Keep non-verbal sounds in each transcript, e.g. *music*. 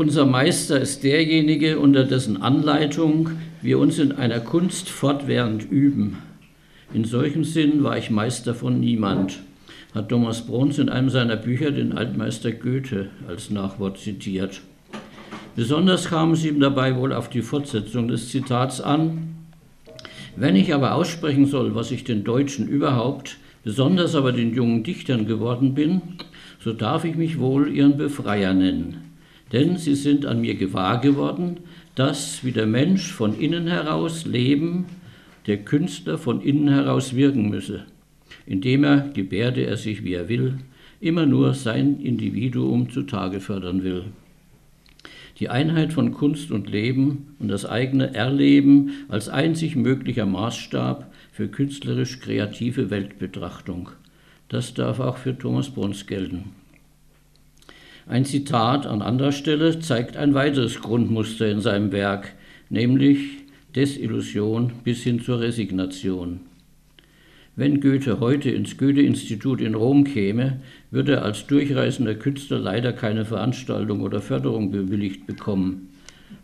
Unser Meister ist derjenige, unter dessen Anleitung wir uns in einer Kunst fortwährend üben. In solchem Sinn war ich Meister von niemand, hat Thomas Bruns in einem seiner Bücher den Altmeister Goethe als Nachwort zitiert. Besonders kam es ihm dabei wohl auf die Fortsetzung des Zitats an. Wenn ich aber aussprechen soll, was ich den Deutschen überhaupt, besonders aber den jungen Dichtern geworden bin, so darf ich mich wohl ihren Befreier nennen denn sie sind an mir gewahr geworden, dass wie der Mensch von innen heraus leben, der Künstler von innen heraus wirken müsse, indem er, gebärde er sich wie er will, immer nur sein Individuum zutage fördern will. Die Einheit von Kunst und Leben und das eigene Erleben als einzig möglicher Maßstab für künstlerisch kreative Weltbetrachtung. Das darf auch für Thomas Bruns gelten. Ein Zitat an anderer Stelle zeigt ein weiteres Grundmuster in seinem Werk, nämlich Desillusion bis hin zur Resignation. Wenn Goethe heute ins Goethe-Institut in Rom käme, würde er als durchreisender Künstler leider keine Veranstaltung oder Förderung bewilligt bekommen.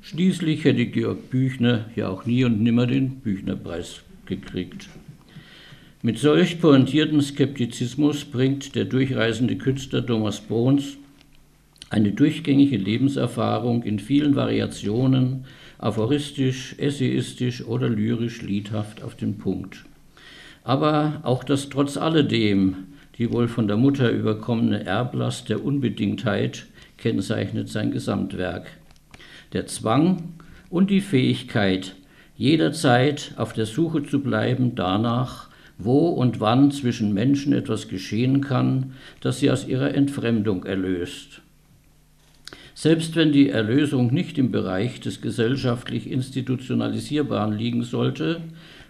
Schließlich hätte Georg Büchner ja auch nie und nimmer den Büchnerpreis gekriegt. Mit solch pointiertem Skeptizismus bringt der durchreisende Künstler Thomas Bruns eine durchgängige Lebenserfahrung in vielen Variationen, aphoristisch, essayistisch oder lyrisch liedhaft auf den Punkt. Aber auch das trotz alledem, die wohl von der Mutter überkommene Erblast der Unbedingtheit kennzeichnet sein Gesamtwerk. Der Zwang und die Fähigkeit, jederzeit auf der Suche zu bleiben danach, wo und wann zwischen Menschen etwas geschehen kann, das sie aus ihrer Entfremdung erlöst. Selbst wenn die Erlösung nicht im Bereich des gesellschaftlich Institutionalisierbaren liegen sollte,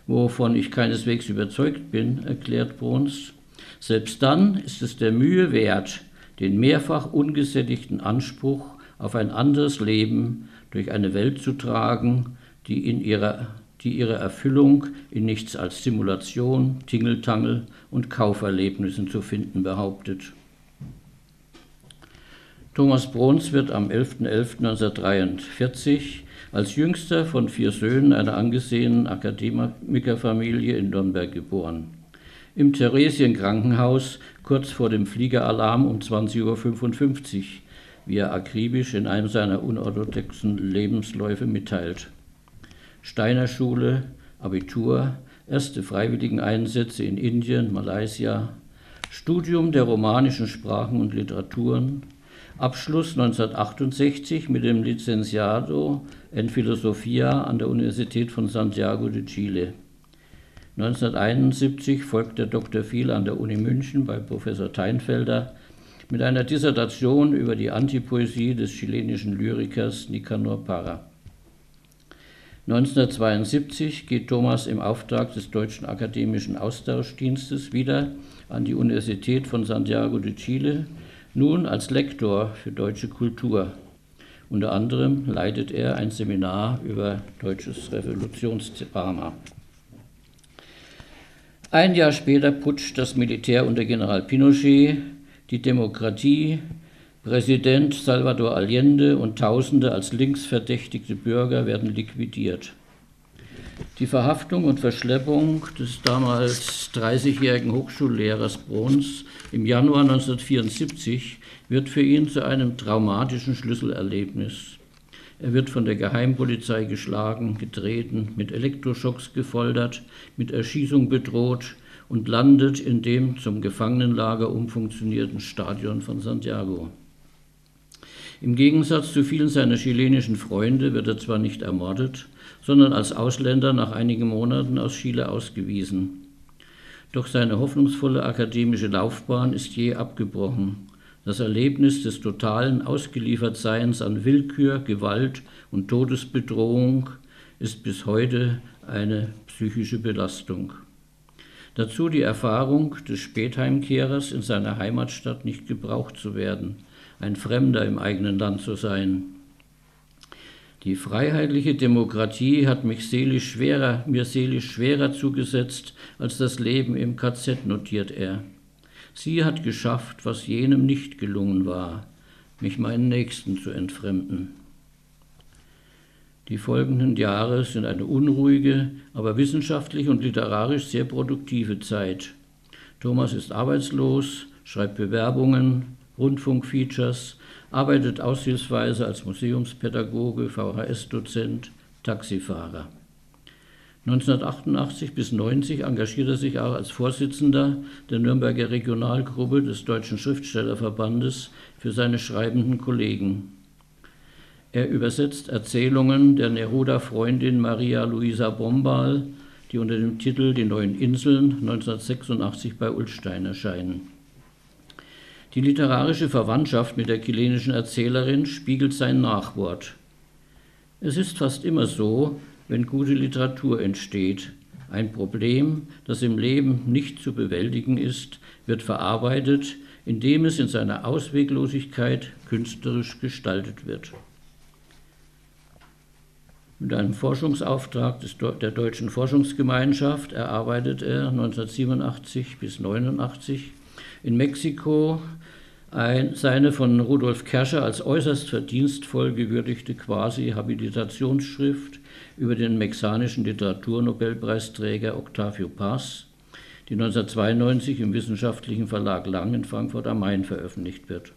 wovon ich keineswegs überzeugt bin, erklärt Bruns, selbst dann ist es der Mühe wert, den mehrfach ungesättigten Anspruch auf ein anderes Leben durch eine Welt zu tragen, die, in ihrer, die ihre Erfüllung in nichts als Simulation, Tingeltangel und Kauferlebnissen zu finden behauptet. Thomas Bruns wird am 11.11.1943 als jüngster von vier Söhnen einer angesehenen Akademikerfamilie in Nürnberg geboren. Im Theresienkrankenhaus kurz vor dem Fliegeralarm um 20.55 Uhr, wie er akribisch in einem seiner unorthodoxen Lebensläufe mitteilt. Steiner Schule, Abitur, erste Freiwilligeneinsätze in Indien, Malaysia, Studium der romanischen Sprachen und Literaturen, Abschluss 1968 mit dem Licenciado en Filosofia an der Universität von Santiago de Chile. 1971 folgt der Dr. Phil an der Uni München bei Professor Teinfelder mit einer Dissertation über die Antipoesie des chilenischen Lyrikers Nicanor Parra. 1972 geht Thomas im Auftrag des Deutschen Akademischen Austauschdienstes wieder an die Universität von Santiago de Chile nun als Lektor für deutsche Kultur. Unter anderem leitet er ein Seminar über deutsches Revolutionsdrama. Ein Jahr später putscht das Militär unter General Pinochet die Demokratie, Präsident Salvador Allende und Tausende als linksverdächtigte Bürger werden liquidiert. Die Verhaftung und Verschleppung des damals 30-jährigen Hochschullehrers Bruns im Januar 1974 wird für ihn zu einem traumatischen Schlüsselerlebnis. Er wird von der Geheimpolizei geschlagen, getreten, mit Elektroschocks gefoltert, mit Erschießung bedroht und landet in dem zum Gefangenenlager umfunktionierten Stadion von Santiago. Im Gegensatz zu vielen seiner chilenischen Freunde wird er zwar nicht ermordet, sondern als Ausländer nach einigen Monaten aus Chile ausgewiesen. Doch seine hoffnungsvolle akademische Laufbahn ist je abgebrochen. Das Erlebnis des totalen Ausgeliefertseins an Willkür, Gewalt und Todesbedrohung ist bis heute eine psychische Belastung. Dazu die Erfahrung des Spätheimkehrers in seiner Heimatstadt nicht gebraucht zu werden, ein Fremder im eigenen Land zu sein. Die freiheitliche Demokratie hat mich seelisch schwerer, mir seelisch schwerer zugesetzt als das Leben im KZ, notiert er. Sie hat geschafft, was jenem nicht gelungen war. mich meinen Nächsten zu entfremden. Die folgenden Jahre sind eine unruhige, aber wissenschaftlich und literarisch sehr produktive Zeit. Thomas ist arbeitslos, schreibt Bewerbungen, Rundfunkfeatures, arbeitet aushilfsweise als Museumspädagoge, VHS-Dozent, Taxifahrer. 1988 bis 90 engagiert er sich auch als Vorsitzender der Nürnberger Regionalgruppe des Deutschen Schriftstellerverbandes für seine schreibenden Kollegen. Er übersetzt Erzählungen der Neruda-Freundin Maria Luisa Bombal, die unter dem Titel Die neuen Inseln 1986 bei Ulstein erscheinen. Die literarische Verwandtschaft mit der chilenischen Erzählerin spiegelt sein Nachwort. Es ist fast immer so, wenn gute Literatur entsteht. Ein Problem, das im Leben nicht zu bewältigen ist, wird verarbeitet, indem es in seiner Ausweglosigkeit künstlerisch gestaltet wird. Mit einem Forschungsauftrag des, der Deutschen Forschungsgemeinschaft erarbeitet er 1987 bis 1989 in Mexiko ein, seine von Rudolf Kerscher als äußerst verdienstvoll gewürdigte Quasi-Habilitationsschrift über den mexanischen Literaturnobelpreisträger Octavio Paz, die 1992 im wissenschaftlichen Verlag Lang in Frankfurt am Main veröffentlicht wird.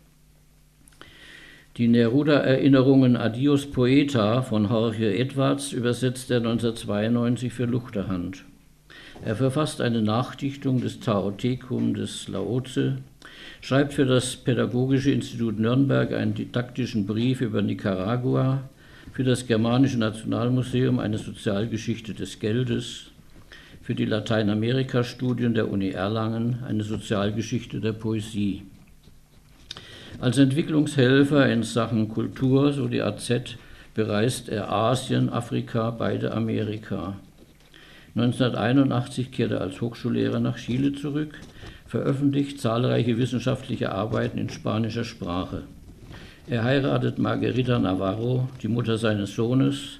Die Neruda-Erinnerungen Adios Poeta von Jorge Edwards übersetzt er 1992 für Luchterhand. Er verfasst eine Nachdichtung des Taotekum des Laoze, schreibt für das Pädagogische Institut Nürnberg einen didaktischen Brief über Nicaragua, für das Germanische Nationalmuseum eine Sozialgeschichte des Geldes, für die Lateinamerika-Studien der Uni Erlangen eine Sozialgeschichte der Poesie. Als Entwicklungshelfer in Sachen Kultur, so die AZ, bereist er Asien, Afrika, beide Amerika. 1981 kehrte er als Hochschullehrer nach Chile zurück, veröffentlicht zahlreiche wissenschaftliche Arbeiten in spanischer Sprache. Er heiratet Margarita Navarro, die Mutter seines Sohnes,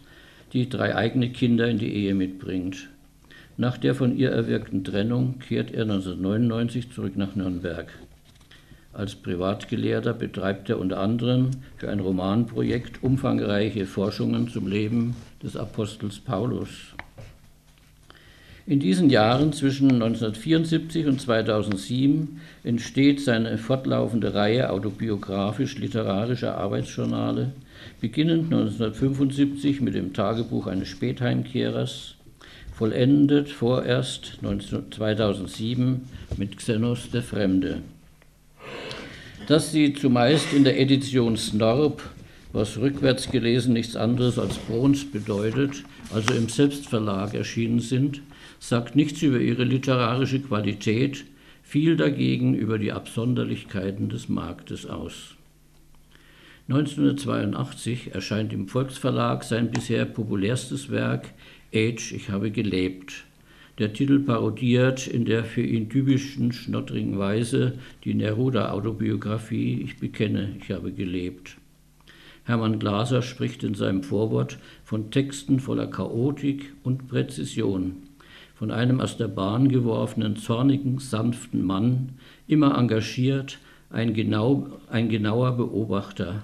die drei eigene Kinder in die Ehe mitbringt. Nach der von ihr erwirkten Trennung kehrt er 1999 zurück nach Nürnberg. Als Privatgelehrter betreibt er unter anderem für ein Romanprojekt umfangreiche Forschungen zum Leben des Apostels Paulus. In diesen Jahren zwischen 1974 und 2007 entsteht seine fortlaufende Reihe autobiografisch-literarischer Arbeitsjournale, beginnend 1975 mit dem Tagebuch eines Spätheimkehrers, vollendet vorerst 2007 mit Xenos der Fremde. Dass sie zumeist in der Edition Snorb, was rückwärts gelesen nichts anderes als Brons bedeutet, also im Selbstverlag erschienen sind, sagt nichts über ihre literarische Qualität, viel dagegen über die Absonderlichkeiten des Marktes aus. 1982 erscheint im Volksverlag sein bisher populärstes Werk Age, ich habe gelebt, der Titel parodiert in der für ihn typischen schnottrigen Weise die Neruda-Autobiografie Ich bekenne, ich habe gelebt. Hermann Glaser spricht in seinem Vorwort von Texten voller Chaotik und Präzision, von einem aus der Bahn geworfenen, zornigen, sanften Mann, immer engagiert, ein, genau, ein genauer Beobachter,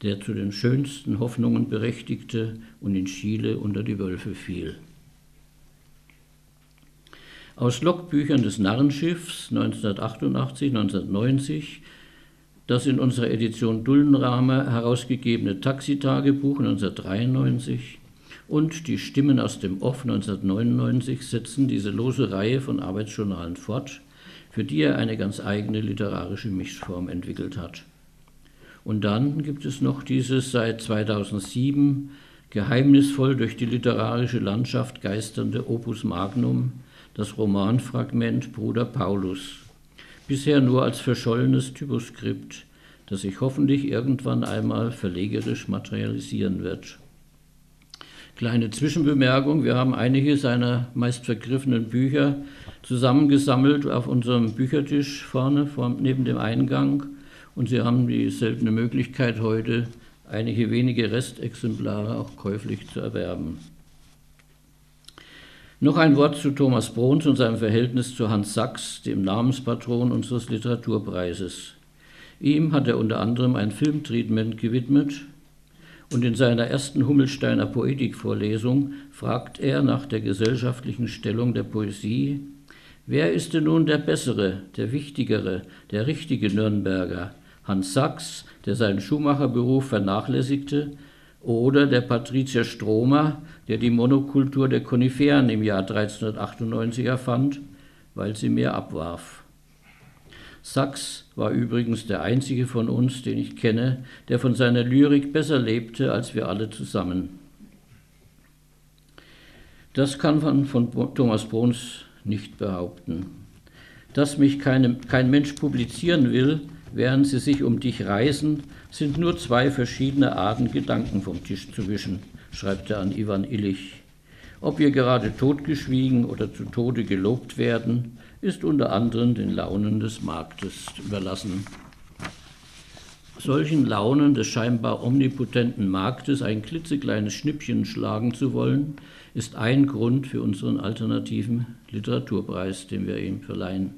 der zu den schönsten Hoffnungen berechtigte und in Chile unter die Wölfe fiel. Aus Logbüchern des Narrenschiffs 1988, 1990, das in unserer Edition Dullenrahmer herausgegebene Taxitagebuch 1993 und die Stimmen aus dem Off 1999 setzen diese lose Reihe von Arbeitsjournalen fort, für die er eine ganz eigene literarische Mischform entwickelt hat. Und dann gibt es noch dieses seit 2007 geheimnisvoll durch die literarische Landschaft geisternde Opus Magnum, das Romanfragment Bruder Paulus, bisher nur als verschollenes Typoskript, das sich hoffentlich irgendwann einmal verlegerisch materialisieren wird. Kleine Zwischenbemerkung, wir haben einige seiner meist vergriffenen Bücher zusammengesammelt auf unserem Büchertisch vorne neben dem Eingang und Sie haben die seltene Möglichkeit heute, einige wenige Restexemplare auch käuflich zu erwerben. Noch ein Wort zu Thomas Bruns und seinem Verhältnis zu Hans Sachs, dem Namenspatron unseres Literaturpreises. Ihm hat er unter anderem ein Filmtreatment gewidmet und in seiner ersten Hummelsteiner Poetikvorlesung fragt er nach der gesellschaftlichen Stellung der Poesie. Wer ist denn nun der bessere, der wichtigere, der richtige Nürnberger? Hans Sachs, der seinen Schuhmacherberuf vernachlässigte, oder der Patrizier Stromer, der die Monokultur der Koniferen im Jahr 1398 erfand, weil sie mehr abwarf. Sachs war übrigens der einzige von uns, den ich kenne, der von seiner Lyrik besser lebte als wir alle zusammen. Das kann man von Thomas Bruns nicht behaupten. Dass mich keine, kein Mensch publizieren will, während sie sich um dich reißen, sind nur zwei verschiedene Arten, Gedanken vom Tisch zu wischen, schreibt er an Ivan Illich. Ob wir gerade totgeschwiegen oder zu Tode gelobt werden, ist unter anderem den Launen des Marktes überlassen. Solchen Launen des scheinbar omnipotenten Marktes ein klitzekleines Schnippchen schlagen zu wollen, ist ein Grund für unseren alternativen Literaturpreis, den wir ihm verleihen.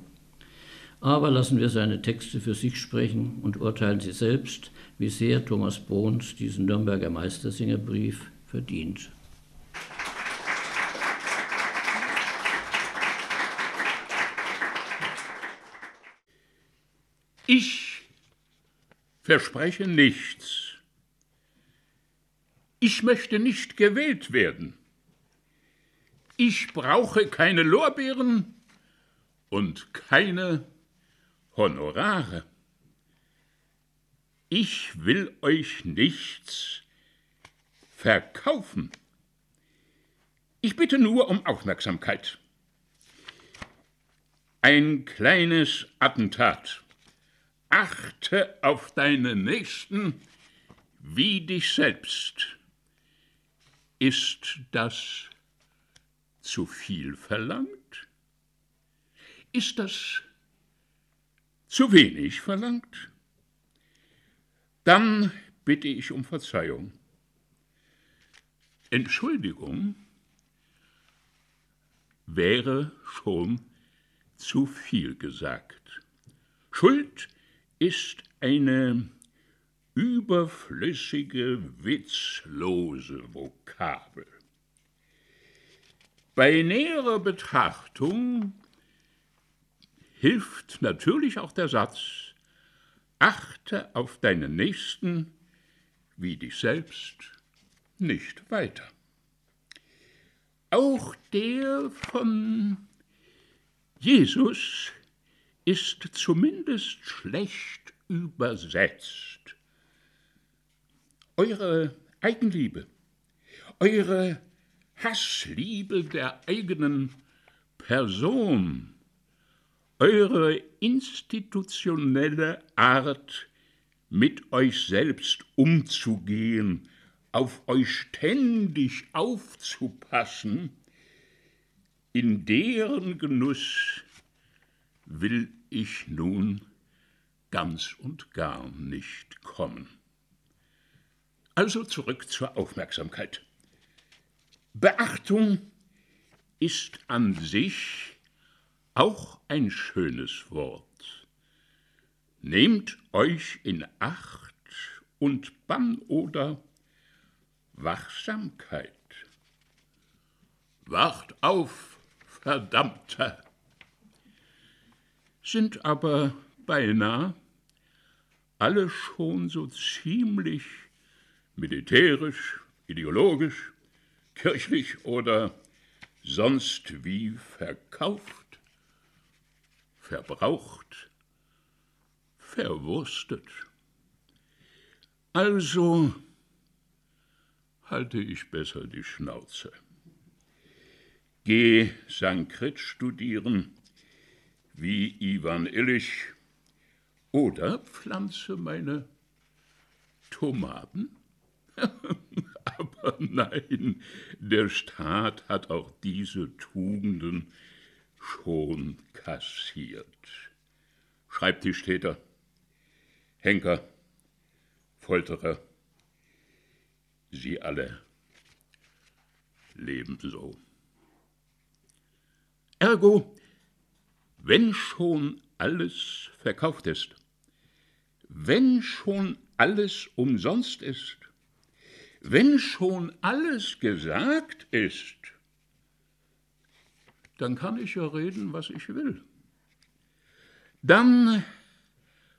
Aber lassen wir seine Texte für sich sprechen und urteilen Sie selbst, wie sehr Thomas Bruns diesen Nürnberger Meistersingerbrief verdient. Ich verspreche nichts. Ich möchte nicht gewählt werden. Ich brauche keine Lorbeeren und keine Honorare. Ich will euch nichts verkaufen. Ich bitte nur um Aufmerksamkeit. Ein kleines Attentat achte auf deinen Nächsten wie dich selbst. Ist das zu viel verlangt? Ist das zu wenig verlangt? Dann bitte ich um Verzeihung. Entschuldigung wäre schon zu viel gesagt. Schuld ist eine überflüssige, witzlose Vokabel. Bei näherer Betrachtung hilft natürlich auch der Satz, achte auf deinen Nächsten wie dich selbst nicht weiter. Auch der von Jesus ist zumindest schlecht übersetzt. Eure Eigenliebe, eure Hassliebe der eigenen Person, eure institutionelle Art, mit euch selbst umzugehen, auf euch ständig aufzupassen, in deren Genuss will ich nun ganz und gar nicht kommen. Also zurück zur Aufmerksamkeit. Beachtung ist an sich auch ein schönes Wort. Nehmt euch in Acht und Bann oder Wachsamkeit. Wacht auf, Verdammter! Sind aber beinahe alle schon so ziemlich militärisch, ideologisch, kirchlich oder sonst wie verkauft, verbraucht, verwurstet. Also halte ich besser die Schnauze. Geh Sankrit studieren, wie Iwan Illich oder pflanze meine Tomaten? *laughs* Aber nein, der Staat hat auch diese Tugenden schon kassiert. Schreibtischtäter, Henker, Folterer, sie alle leben so. Ergo wenn schon alles verkauft ist, wenn schon alles umsonst ist, wenn schon alles gesagt ist, dann kann ich ja reden, was ich will. Dann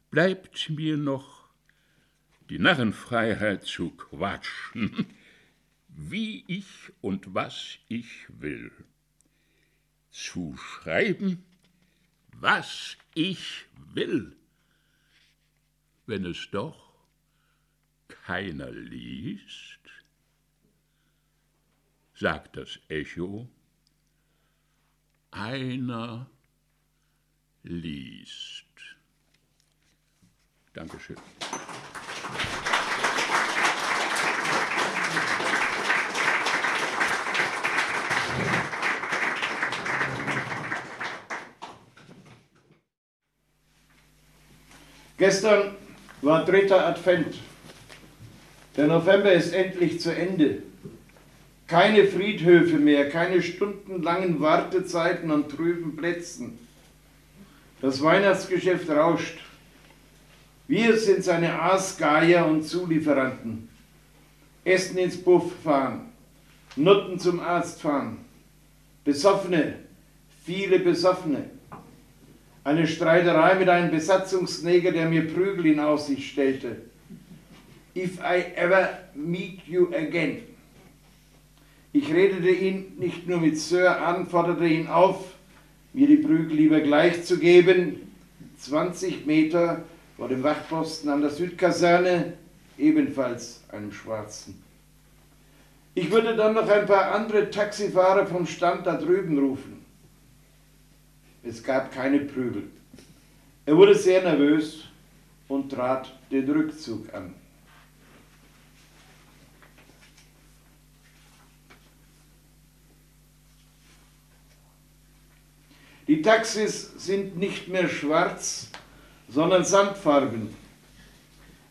bleibt mir noch die Narrenfreiheit zu quatschen, *laughs* wie ich und was ich will, zu schreiben, was ich will, wenn es doch keiner liest, sagt das Echo, einer liest. Dankeschön. Gestern war dritter Advent. Der November ist endlich zu Ende. Keine Friedhöfe mehr, keine stundenlangen Wartezeiten an trüben Plätzen. Das Weihnachtsgeschäft rauscht. Wir sind seine Aasgeier und Zulieferanten. Essen ins Buff fahren, Nutten zum Arzt fahren, Besoffene, viele Besoffene. Eine Streiterei mit einem Besatzungsneger, der mir Prügel in Aussicht stellte. If I ever meet you again. Ich redete ihn nicht nur mit Sir an, forderte ihn auf, mir die Prügel lieber gleich zu geben. 20 Meter vor dem Wachposten an der Südkaserne, ebenfalls einem Schwarzen. Ich würde dann noch ein paar andere Taxifahrer vom Stand da drüben rufen. Es gab keine Prügel. Er wurde sehr nervös und trat den Rückzug an. Die Taxis sind nicht mehr schwarz, sondern sandfarben.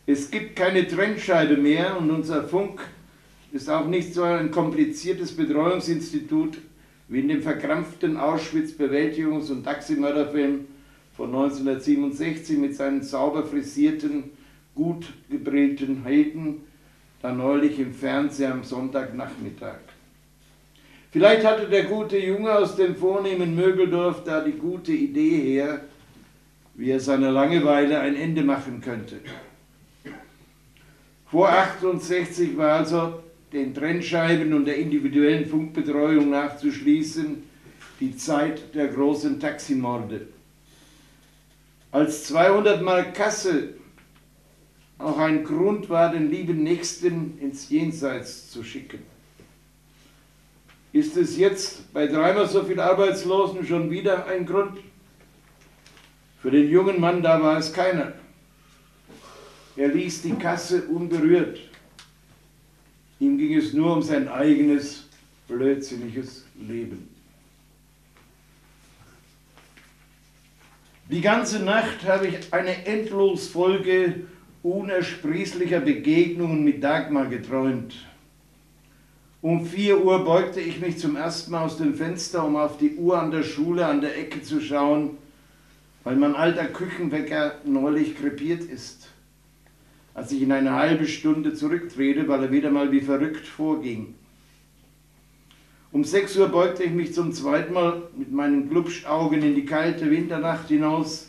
Es gibt keine Trennscheibe mehr und unser Funk ist auch nicht so ein kompliziertes Betreuungsinstitut wie in dem verkrampften Auschwitz-Bewältigungs- und Taximörderfilm von 1967 mit seinen sauber frisierten, gut gebrillten Helden, da neulich im Fernsehen am Sonntagnachmittag. Vielleicht hatte der gute Junge aus dem vornehmen Mögeldorf da die gute Idee her, wie er seiner Langeweile ein Ende machen könnte. Vor 68 war also den Trennscheiben und der individuellen Funkbetreuung nachzuschließen die Zeit der großen Taximorde. Als 200 Mal Kasse auch ein Grund war, den lieben Nächsten ins Jenseits zu schicken. Ist es jetzt bei dreimal so viel Arbeitslosen schon wieder ein Grund? Für den jungen Mann da war es keiner. Er ließ die Kasse unberührt. Ihm ging es nur um sein eigenes blödsinniges Leben. Die ganze Nacht habe ich eine Endlosfolge unersprießlicher Begegnungen mit Dagmar geträumt. Um vier Uhr beugte ich mich zum ersten Mal aus dem Fenster, um auf die Uhr an der Schule an der Ecke zu schauen, weil mein alter Küchenwecker neulich krepiert ist als ich in eine halbe Stunde zurücktrete, weil er wieder mal wie verrückt vorging. Um sechs Uhr beugte ich mich zum zweiten Mal mit meinen Glubschaugen in die kalte Winternacht hinaus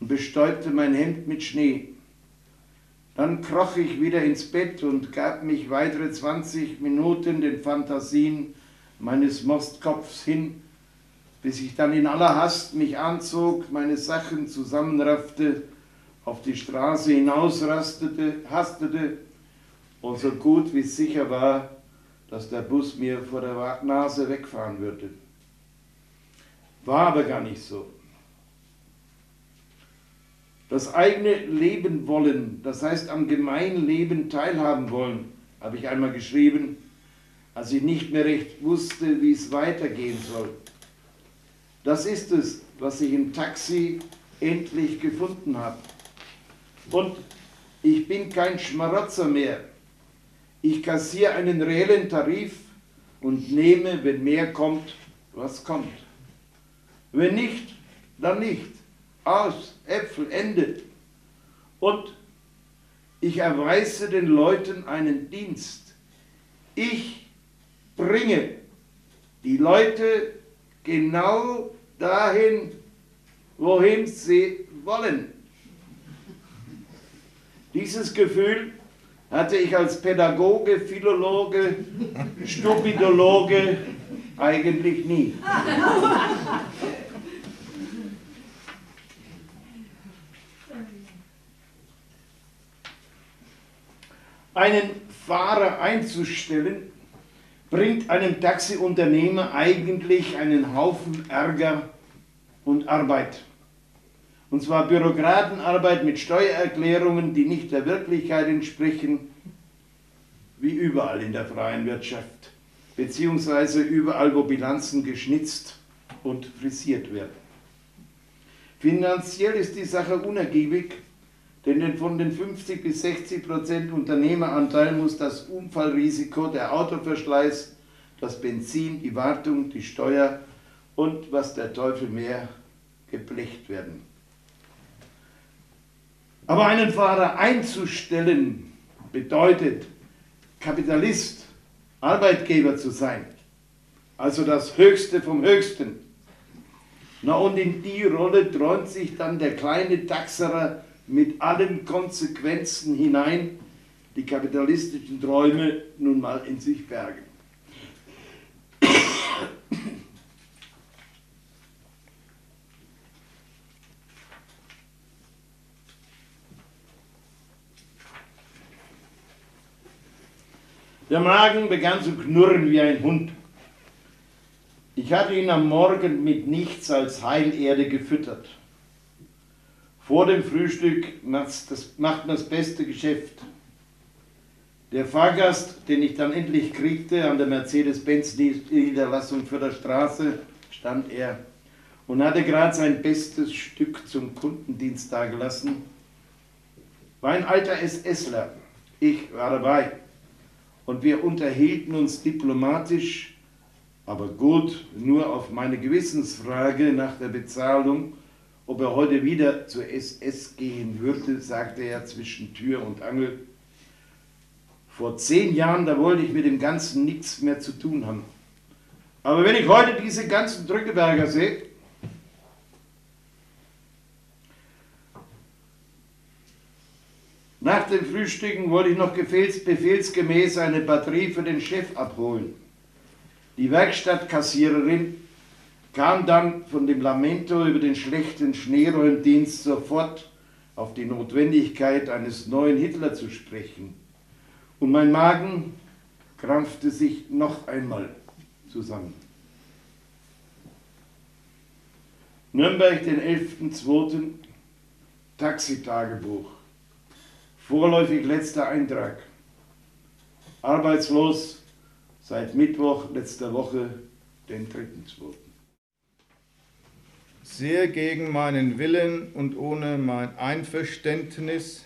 und bestäubte mein Hemd mit Schnee. Dann kroch ich wieder ins Bett und gab mich weitere 20 Minuten den Fantasien meines Mostkopfs hin, bis ich dann in aller Hast mich anzog, meine Sachen zusammenraffte auf die Straße hinausrastete, hastete und so gut wie sicher war, dass der Bus mir vor der Nase wegfahren würde. War aber gar nicht so. Das eigene Leben wollen, das heißt am gemeinen Leben teilhaben wollen, habe ich einmal geschrieben, als ich nicht mehr recht wusste, wie es weitergehen soll. Das ist es, was ich im Taxi endlich gefunden habe. Und ich bin kein Schmarotzer mehr. Ich kassiere einen reellen Tarif und nehme, wenn mehr kommt, was kommt. Wenn nicht, dann nicht. Aus, Äpfel, Ende. Und ich erweise den Leuten einen Dienst. Ich bringe die Leute genau dahin, wohin sie wollen. Dieses Gefühl hatte ich als Pädagoge, Philologe, Stupidologe eigentlich nie. Einen Fahrer einzustellen, bringt einem Taxiunternehmer eigentlich einen Haufen Ärger und Arbeit. Und zwar Bürokratenarbeit mit Steuererklärungen, die nicht der Wirklichkeit entsprechen, wie überall in der freien Wirtschaft, beziehungsweise überall, wo Bilanzen geschnitzt und frisiert werden. Finanziell ist die Sache unergiebig, denn von den 50 bis 60 Prozent Unternehmeranteil muss das Unfallrisiko, der Autoverschleiß, das Benzin, die Wartung, die Steuer und was der Teufel mehr geblecht werden. Aber einen Fahrer einzustellen bedeutet, Kapitalist, Arbeitgeber zu sein. Also das Höchste vom Höchsten. Na und in die Rolle träumt sich dann der kleine Taxerer mit allen Konsequenzen hinein, die kapitalistischen Träume nun mal in sich bergen. Der Magen begann zu knurren wie ein Hund. Ich hatte ihn am Morgen mit nichts als Heilerde gefüttert. Vor dem Frühstück macht man das beste Geschäft. Der Fahrgast, den ich dann endlich kriegte, an der Mercedes-Benz-Niederlassung für der Straße, stand er und hatte gerade sein bestes Stück zum Kundendienst dagelassen. War ein alter SSler. Ich war dabei und wir unterhielten uns diplomatisch, aber gut, nur auf meine Gewissensfrage nach der Bezahlung, ob er heute wieder zur SS gehen würde, sagte er zwischen Tür und Angel. Vor zehn Jahren, da wollte ich mit dem Ganzen nichts mehr zu tun haben. Aber wenn ich heute diese ganzen Drückeberger sehe, Nach dem Frühstücken wollte ich noch befehlsgemäß eine Batterie für den Chef abholen. Die Werkstattkassiererin kam dann von dem Lamento über den schlechten Schneeräumdienst sofort auf die Notwendigkeit eines neuen Hitler zu sprechen. Und mein Magen krampfte sich noch einmal zusammen. Nürnberg, den 11.02. Taxitagebuch. Vorläufig letzter Eintrag. Arbeitslos seit Mittwoch letzter Woche, den 3.2. Sehr gegen meinen Willen und ohne mein Einverständnis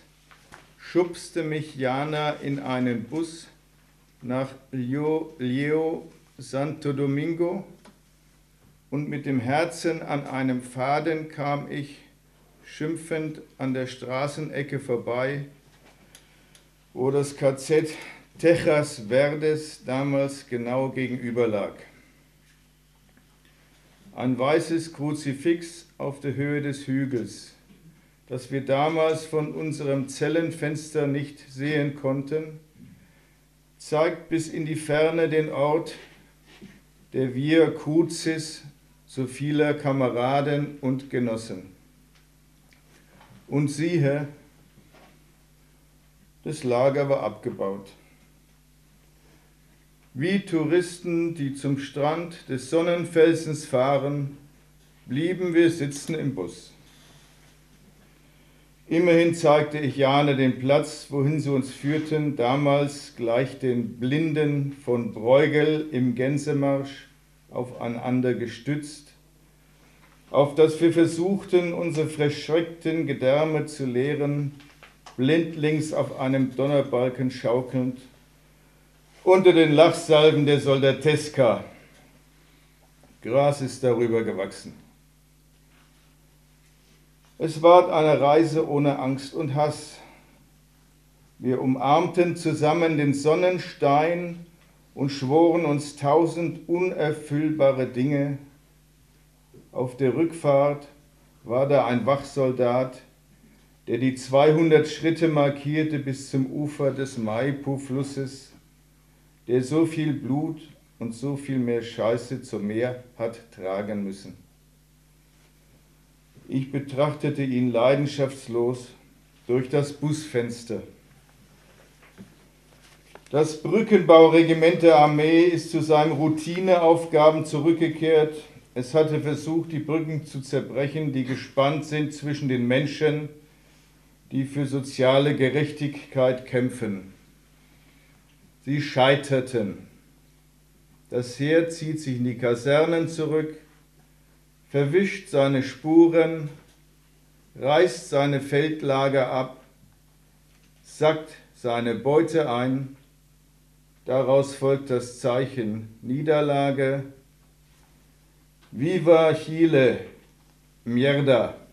schubste mich Jana in einen Bus nach Leo Santo Domingo und mit dem Herzen an einem Faden kam ich schimpfend an der Straßenecke vorbei wo das KZ Tejas Verdes damals genau gegenüber lag. Ein weißes Kruzifix auf der Höhe des Hügels, das wir damals von unserem Zellenfenster nicht sehen konnten, zeigt bis in die Ferne den Ort der Via Crucis so vieler Kameraden und Genossen. Und siehe, das Lager war abgebaut. Wie Touristen, die zum Strand des Sonnenfelsens fahren, blieben wir sitzen im Bus. Immerhin zeigte ich Jane den Platz, wohin sie uns führten, damals gleich den Blinden von Bruegel im Gänsemarsch aufeinander gestützt, auf das wir versuchten, unsere verschreckten Gedärme zu leeren, blindlings auf einem Donnerbalken schaukelnd, unter den Lachsalben der Soldateska. Gras ist darüber gewachsen. Es ward eine Reise ohne Angst und Hass. Wir umarmten zusammen den Sonnenstein und schworen uns tausend unerfüllbare Dinge. Auf der Rückfahrt war da ein Wachsoldat, der die 200 Schritte markierte bis zum Ufer des Maipu-Flusses, der so viel Blut und so viel mehr Scheiße zum Meer hat tragen müssen. Ich betrachtete ihn leidenschaftslos durch das Busfenster. Das Brückenbauregiment der Armee ist zu seinen Routineaufgaben zurückgekehrt. Es hatte versucht, die Brücken zu zerbrechen, die gespannt sind zwischen den Menschen, die für soziale Gerechtigkeit kämpfen. Sie scheiterten. Das Heer zieht sich in die Kasernen zurück, verwischt seine Spuren, reißt seine Feldlager ab, sackt seine Beute ein. Daraus folgt das Zeichen Niederlage. Viva Chile, Mierda.